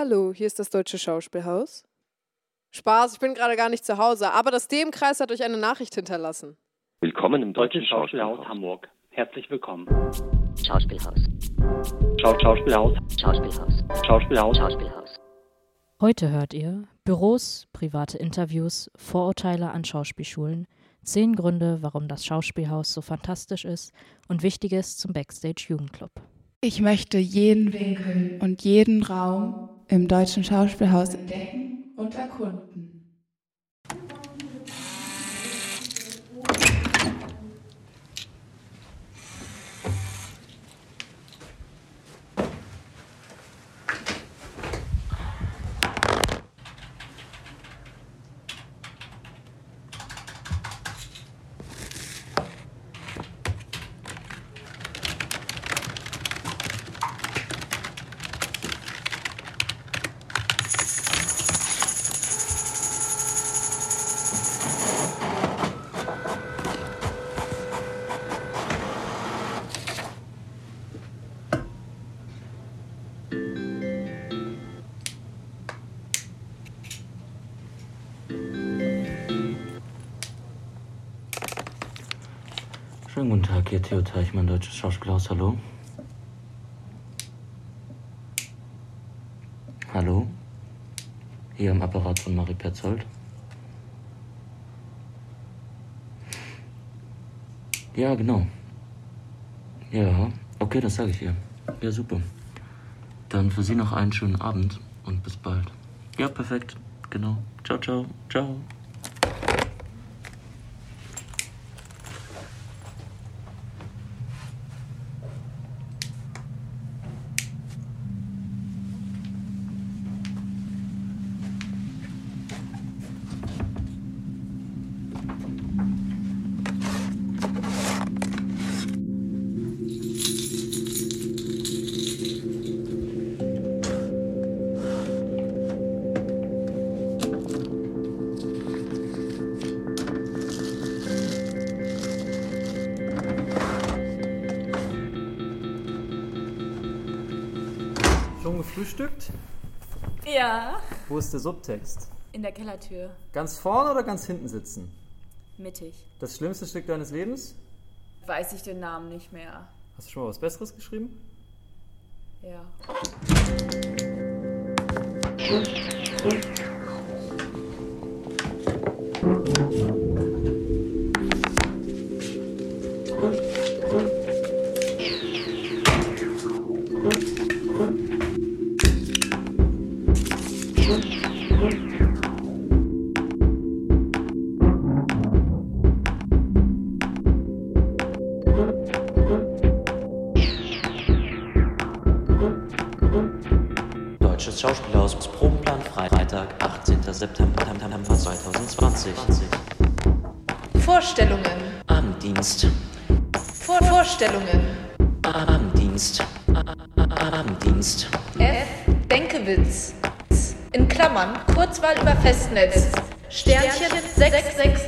Hallo, hier ist das Deutsche Schauspielhaus. Spaß, ich bin gerade gar nicht zu Hause, aber das DM-Kreis hat euch eine Nachricht hinterlassen. Willkommen im Deutsche Deutschen Schauspielhaus Schauspielhaus. Hamburg. Herzlich willkommen. Schauspielhaus. Schau Schauspielhaus. Schauspielhaus. Schauspielhaus. Schauspielhaus. Heute hört ihr Büros, private Interviews, Vorurteile an Schauspielschulen, zehn Gründe, warum das Schauspielhaus so fantastisch ist und Wichtiges zum Backstage Jugendclub. Ich möchte jeden Winkel und jeden Raum im deutschen Schauspielhaus entdecken und erkunden. Schönen guten Tag, hier Theo Teichmann, Deutsches Schauspielhaus. Hallo. Hallo. Hier am Apparat von Marie Petzold. Ja, genau. Ja, okay, das sage ich ihr. Ja, super. Dann für Sie noch einen schönen Abend und bis bald. Ja, perfekt. Genau. Ciao, ciao, ciao. Gefrühstückt? Ja, Wo ist der Subtext? in der Kellertür. Ganz vorne oder ganz hinten sitzen? Mittig. Das schlimmste Stück deines Lebens? Weiß ich den Namen nicht mehr. Hast du schon mal was Besseres geschrieben? Ja. Schauspielhaus Probenplan Freitag, 18. September 2020. Vorstellungen. Abenddienst. Vor Vorstellungen. am Dienst. F. Denkewitz. In Klammern. Kurzwahl über Festnetz. Sternchen 666.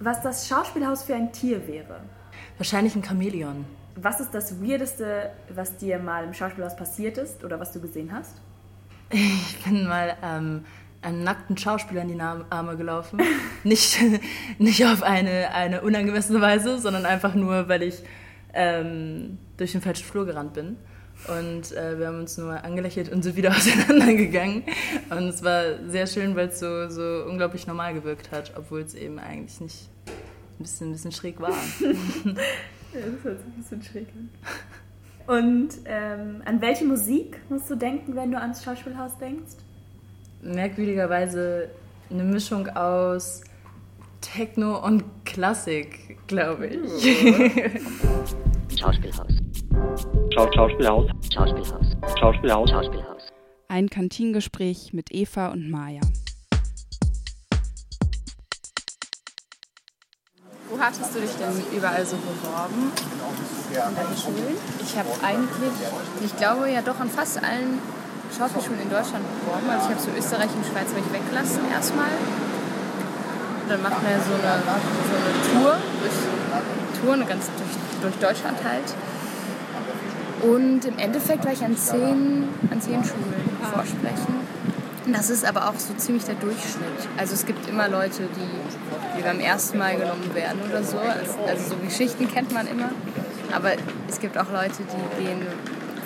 was das Schauspielhaus für ein Tier wäre? Wahrscheinlich ein Chamäleon. Was ist das Weirdeste, was dir mal im Schauspielhaus passiert ist oder was du gesehen hast? Ich bin mal ähm, einem nackten Schauspieler in die Arme gelaufen. nicht, nicht auf eine, eine unangemessene Weise, sondern einfach nur, weil ich ähm, durch den falschen Flur gerannt bin. Und äh, wir haben uns nur angelächelt und sind wieder auseinandergegangen. Und es war sehr schön, weil es so, so unglaublich normal gewirkt hat, obwohl es eben eigentlich nicht ein bisschen, ein bisschen schräg war. Ja, das hört sich ein bisschen schräg an. Und ähm, an welche Musik musst du denken, wenn du ans Schauspielhaus denkst? merkwürdigerweise eine Mischung aus Techno und Klassik, glaube ich. Schauspielhaus. Schauspielhaus. Schauspielhaus. Schauspielhaus. Schauspielhaus. Ein Kantingespräch mit Eva und Maja. Wo hattest du dich denn überall so beworben? Genau. Ich habe eigentlich, ich glaube ja doch an fast allen Schauspielschulen in Deutschland beworben. Also ich habe so Österreich und Schweiz mich weggelassen erstmal. Dann macht man ja so eine, so eine Tour durch Tour, eine ganz durch, durch Deutschland halt. Und im Endeffekt war ich an zehn, an zehn Schulen vorsprechen. Das ist aber auch so ziemlich der Durchschnitt. Also es gibt immer Leute, die, die beim ersten Mal genommen werden oder so. Also so Geschichten kennt man immer. Aber es gibt auch Leute, die gehen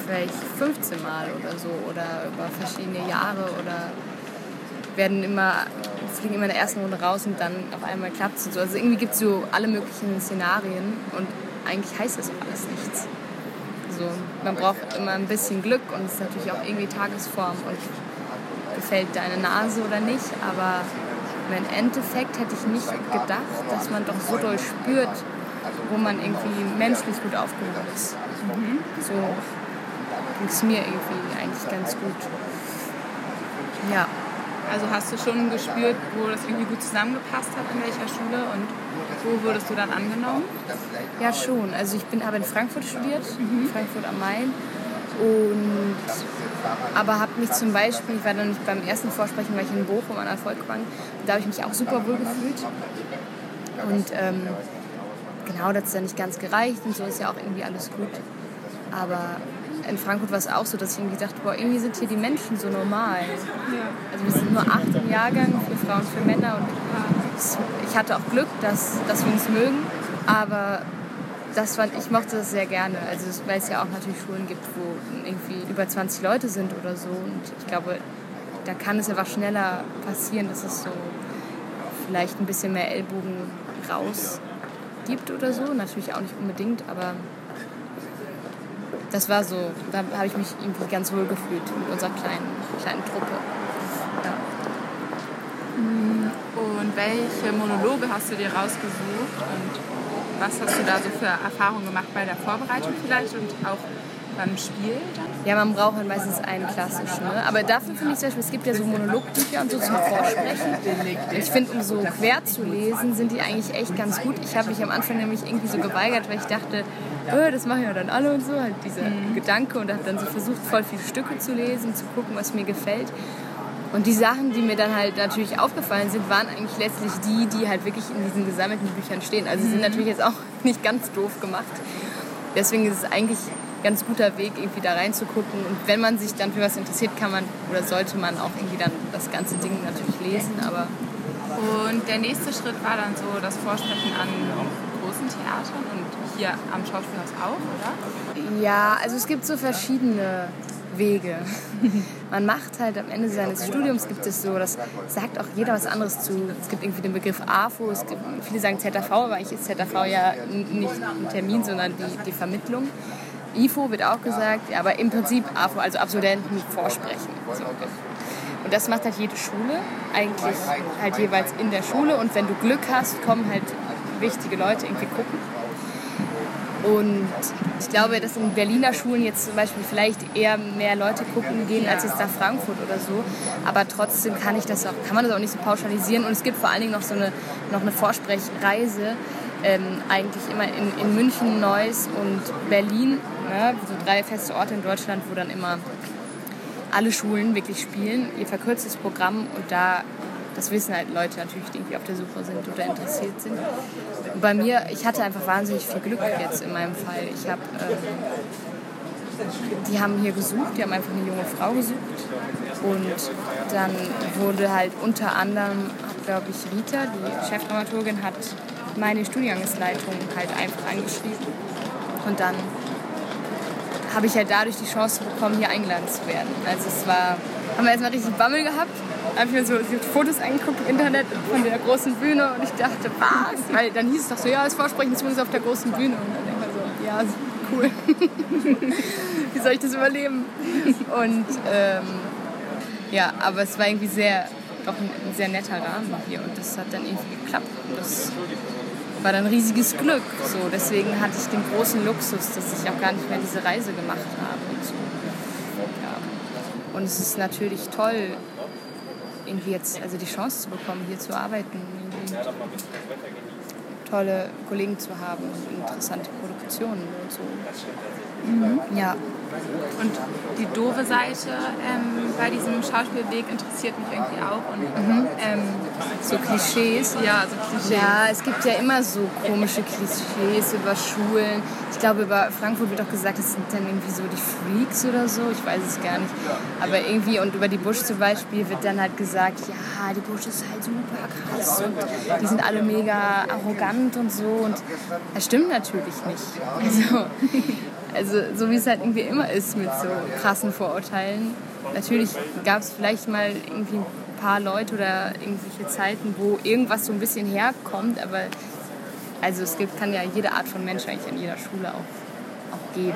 vielleicht 15 Mal oder so oder über verschiedene Jahre oder werden immer, fliegen immer in der ersten Runde raus und dann auf einmal klappt es. So. Also irgendwie gibt es so alle möglichen Szenarien und eigentlich heißt das auch alles nichts. So, man braucht immer ein bisschen Glück und es ist natürlich auch irgendwie Tagesform und gefällt deine Nase oder nicht, aber im Endeffekt hätte ich nicht gedacht, dass man doch so doll spürt, wo man irgendwie menschlich gut aufgehoben ist. Mhm. So ging es mir irgendwie eigentlich ganz gut. Ja. Also hast du schon gespürt, wo das irgendwie gut zusammengepasst hat, in welcher Schule und wo wurdest du dann angenommen? Ja, schon. Also ich bin, habe in Frankfurt studiert, mhm. Frankfurt am Main. Und, aber habe mich zum Beispiel, ich war dann nicht beim ersten Vorsprechen, weil ich in Bochum an der Volkwang, da habe ich mich auch super wohl gefühlt. Und ähm, genau, das ist ja nicht ganz gereicht und so ist ja auch irgendwie alles gut. Aber in Frankfurt war es auch so, dass ich irgendwie dachte, boah, irgendwie sind hier die Menschen so normal. Also wir sind nur acht im Jahrgang für Frauen und für Männer und ich hatte auch Glück, dass, dass wir uns mögen, aber das fand, ich mochte das sehr gerne. Also weil es ja auch natürlich Schulen gibt, wo irgendwie über 20 Leute sind oder so und ich glaube, da kann es einfach schneller passieren, dass es so vielleicht ein bisschen mehr Ellbogen raus gibt oder so. Natürlich auch nicht unbedingt, aber das war so, da habe ich mich irgendwie ganz wohl gefühlt mit unserer kleinen, kleinen Truppe. Ja. Mm, und welche Monologe hast du dir rausgesucht und was hast du da so für Erfahrungen gemacht bei der Vorbereitung vielleicht und auch beim Spiel dann? Ja, man braucht halt meistens einen klassischen. Ne? Aber dafür finde ich zum Beispiel, es gibt ja so Monologbücher und so zum Vorsprechen. Ich finde, um so quer zu lesen, sind die eigentlich echt ganz gut. Ich habe mich am Anfang nämlich irgendwie so geweigert, weil ich dachte, oh, das machen ja dann alle und so, halt dieser mhm. Gedanke und habe dann so versucht, voll viele Stücke zu lesen, zu gucken, was mir gefällt. Und die Sachen, die mir dann halt natürlich aufgefallen sind, waren eigentlich letztlich die, die halt wirklich in diesen gesammelten Büchern stehen. Also sie sind mhm. natürlich jetzt auch nicht ganz doof gemacht. Deswegen ist es eigentlich ganz guter Weg, irgendwie da reinzugucken. Und wenn man sich dann für was interessiert, kann man oder sollte man auch irgendwie dann das ganze Ding natürlich lesen. Aber und der nächste Schritt war dann so das Vorsprechen an großen Theatern und hier am Schauspielhaus auch, oder? Ja, also es gibt so verschiedene Wege. Man macht halt am Ende seines Studiums gibt es so, das sagt auch jeder was anderes zu. Es gibt irgendwie den Begriff AFO, es gibt, viele sagen ZAV, aber eigentlich ist ZAV ja nicht ein Termin, sondern die, die Vermittlung. IFO wird auch gesagt, aber im Prinzip AFO, also Absolventen vorsprechen. So. Und das macht halt jede Schule, eigentlich halt jeweils in der Schule. Und wenn du Glück hast, kommen halt wichtige Leute irgendwie gucken. Und ich glaube, dass in Berliner Schulen jetzt zum Beispiel vielleicht eher mehr Leute gucken gehen als jetzt nach Frankfurt oder so. Aber trotzdem kann ich das auch, kann man das auch nicht so pauschalisieren. Und es gibt vor allen Dingen noch so eine, noch eine Vorsprechreise, ähm, eigentlich immer in, in München, Neuss und Berlin. Ne? So drei feste Orte in Deutschland, wo dann immer alle Schulen wirklich spielen, ihr verkürztes Programm und da das wissen halt Leute natürlich, die irgendwie auf der Suche sind oder interessiert sind. Und bei mir, ich hatte einfach wahnsinnig viel Glück jetzt in meinem Fall. Ich habe, ähm, die haben hier gesucht, die haben einfach eine junge Frau gesucht und dann wurde halt unter anderem, glaube ich, Rita, die Chefdramaturgin, hat meine Studiengangsleitung halt einfach angeschrieben und dann habe ich halt dadurch die Chance bekommen, hier eingeladen zu werden. Also es war, haben wir erstmal richtig Bammel gehabt ich mir so Fotos angeguckt im Internet von der großen Bühne und ich dachte, was? Weil dann hieß es doch so, ja, das Vorsprechen ist übrigens auf der großen Bühne. Und dann denkt man so, ja, cool. Wie soll ich das überleben? Und ähm, ja, aber es war irgendwie sehr, doch ein, ein, sehr netter Rahmen hier und das hat dann irgendwie geklappt. Und das war dann riesiges Glück. So, deswegen hatte ich den großen Luxus, dass ich auch gar nicht mehr diese Reise gemacht habe. Und, so. ja. und es ist natürlich toll, irgendwie jetzt also die Chance zu bekommen, hier zu arbeiten. tolle Kollegen zu haben und interessante Produktionen und so. Mhm. Ja. Und die doofe Seite ähm, bei diesem Schauspielweg interessiert mich irgendwie auch. Und, Mhm. ähm, So Klischees. Ja, so Klischees. Ja, es gibt ja immer so komische Klischees über Schulen. Ich glaube, über Frankfurt wird auch gesagt, es sind dann irgendwie so die Freaks oder so. Ich weiß es gar nicht. Aber irgendwie, und über die Busch zum Beispiel wird dann halt gesagt, ja, die Busch ist halt super krass und die sind alle mega arrogant und so. Und das stimmt natürlich nicht. Also, also so wie es halt irgendwie immer ist mit so krassen Vorurteilen. Natürlich gab es vielleicht mal irgendwie ein paar Leute oder irgendwelche Zeiten, wo irgendwas so ein bisschen herkommt, aber also es gibt, kann ja jede Art von Mensch eigentlich an jeder Schule auch, auch geben.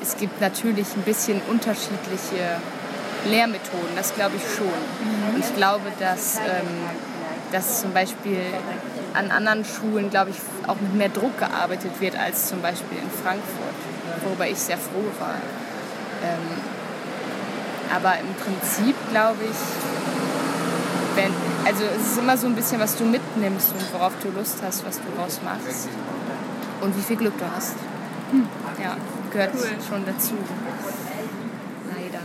Es gibt natürlich ein bisschen unterschiedliche Lehrmethoden, das glaube ich schon. Und ich glaube, dass, ähm, dass zum Beispiel an anderen Schulen, glaube ich, auch mit mehr Druck gearbeitet wird als zum Beispiel in Frankfurt, worüber ich sehr froh war. Ähm, aber im Prinzip glaube ich, wenn, also es ist immer so ein bisschen, was du mitnimmst und worauf du Lust hast, was du draus machst. Und wie viel Glück du hast. Ja, gehört Cool. schon dazu. Leider.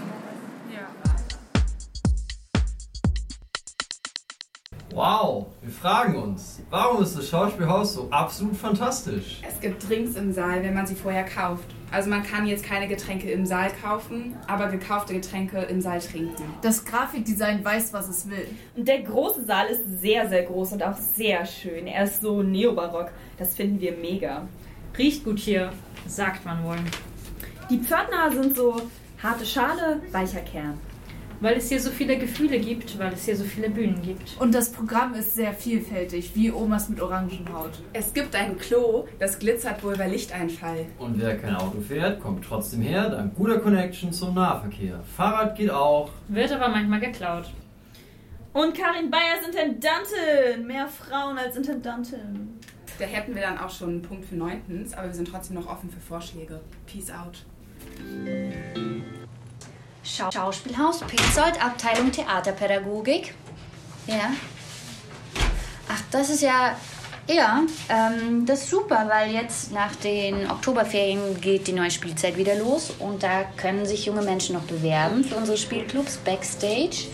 Wow, wir fragen uns, warum ist das Schauspielhaus so absolut fantastisch? Es gibt Drinks im Saal, wenn man sie vorher kauft. Also man kann jetzt keine Getränke im Saal kaufen, aber gekaufte Getränke im Saal trinken. Das Grafikdesign weiß, was es will. Und der große Saal ist sehr, sehr groß und auch sehr schön. Er ist so neobarock. Das finden wir mega. Riecht gut hier, sagt man wohl. Die Pförtner sind so harte Schale, weicher Kern. Weil es hier so viele Gefühle gibt, weil es hier so viele Bühnen gibt. Und das Programm ist sehr vielfältig, wie Omas mit Orangenhaut. Es gibt ein Klo, das glitzert wohl bei Lichteinfall. Und wer kein Auto fährt, kommt trotzdem her, dank guter Connection zum Nahverkehr. Fahrrad geht auch. Wird aber manchmal geklaut. Und Karin Bayer ist Intendantin. Mehr Frauen als Intendantin. Da hätten wir dann auch schon einen Punkt für neuntens, aber wir sind trotzdem noch offen für Vorschläge. Peace out. Schau Schauspielhaus Petzold, Abteilung Theaterpädagogik. Ja. Ach, das ist ja. Ja, ähm, das ist super, weil jetzt nach den Oktoberferien geht die neue Spielzeit wieder los und da können sich junge Menschen noch bewerben für unsere Spielclubs Backstage.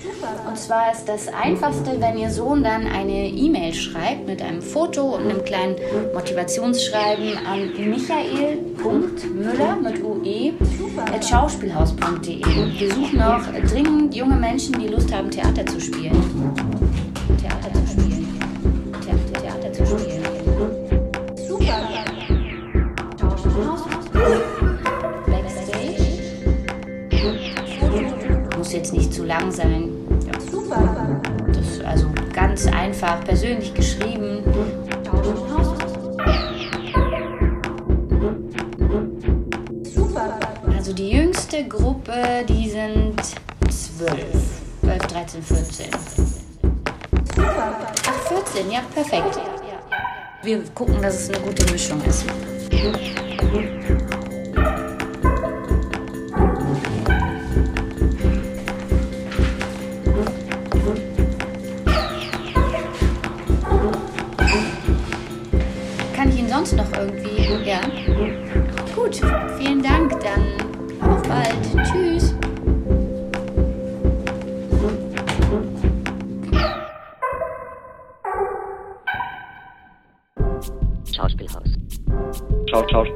Und zwar ist das Einfachste, wenn Ihr Sohn dann eine E-Mail schreibt mit einem Foto und einem kleinen Motivationsschreiben an michael.müller mit UE at schauspielhaus.de. Wir suchen auch dringend junge Menschen, die Lust haben, Theater zu spielen. 12. 13, 14. Ach, 14, ja, perfekt. Wir gucken, dass es eine gute Mischung ist.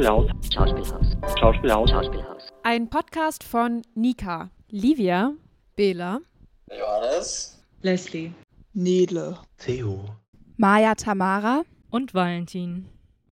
Schauspielhaus. Schauspielhaus. Schauspielhaus. Schauspielhaus. Ein Podcast von Nika, Livia, Bela, Johannes. Leslie. Nele. Theo. Maja Tamara. Und Valentin.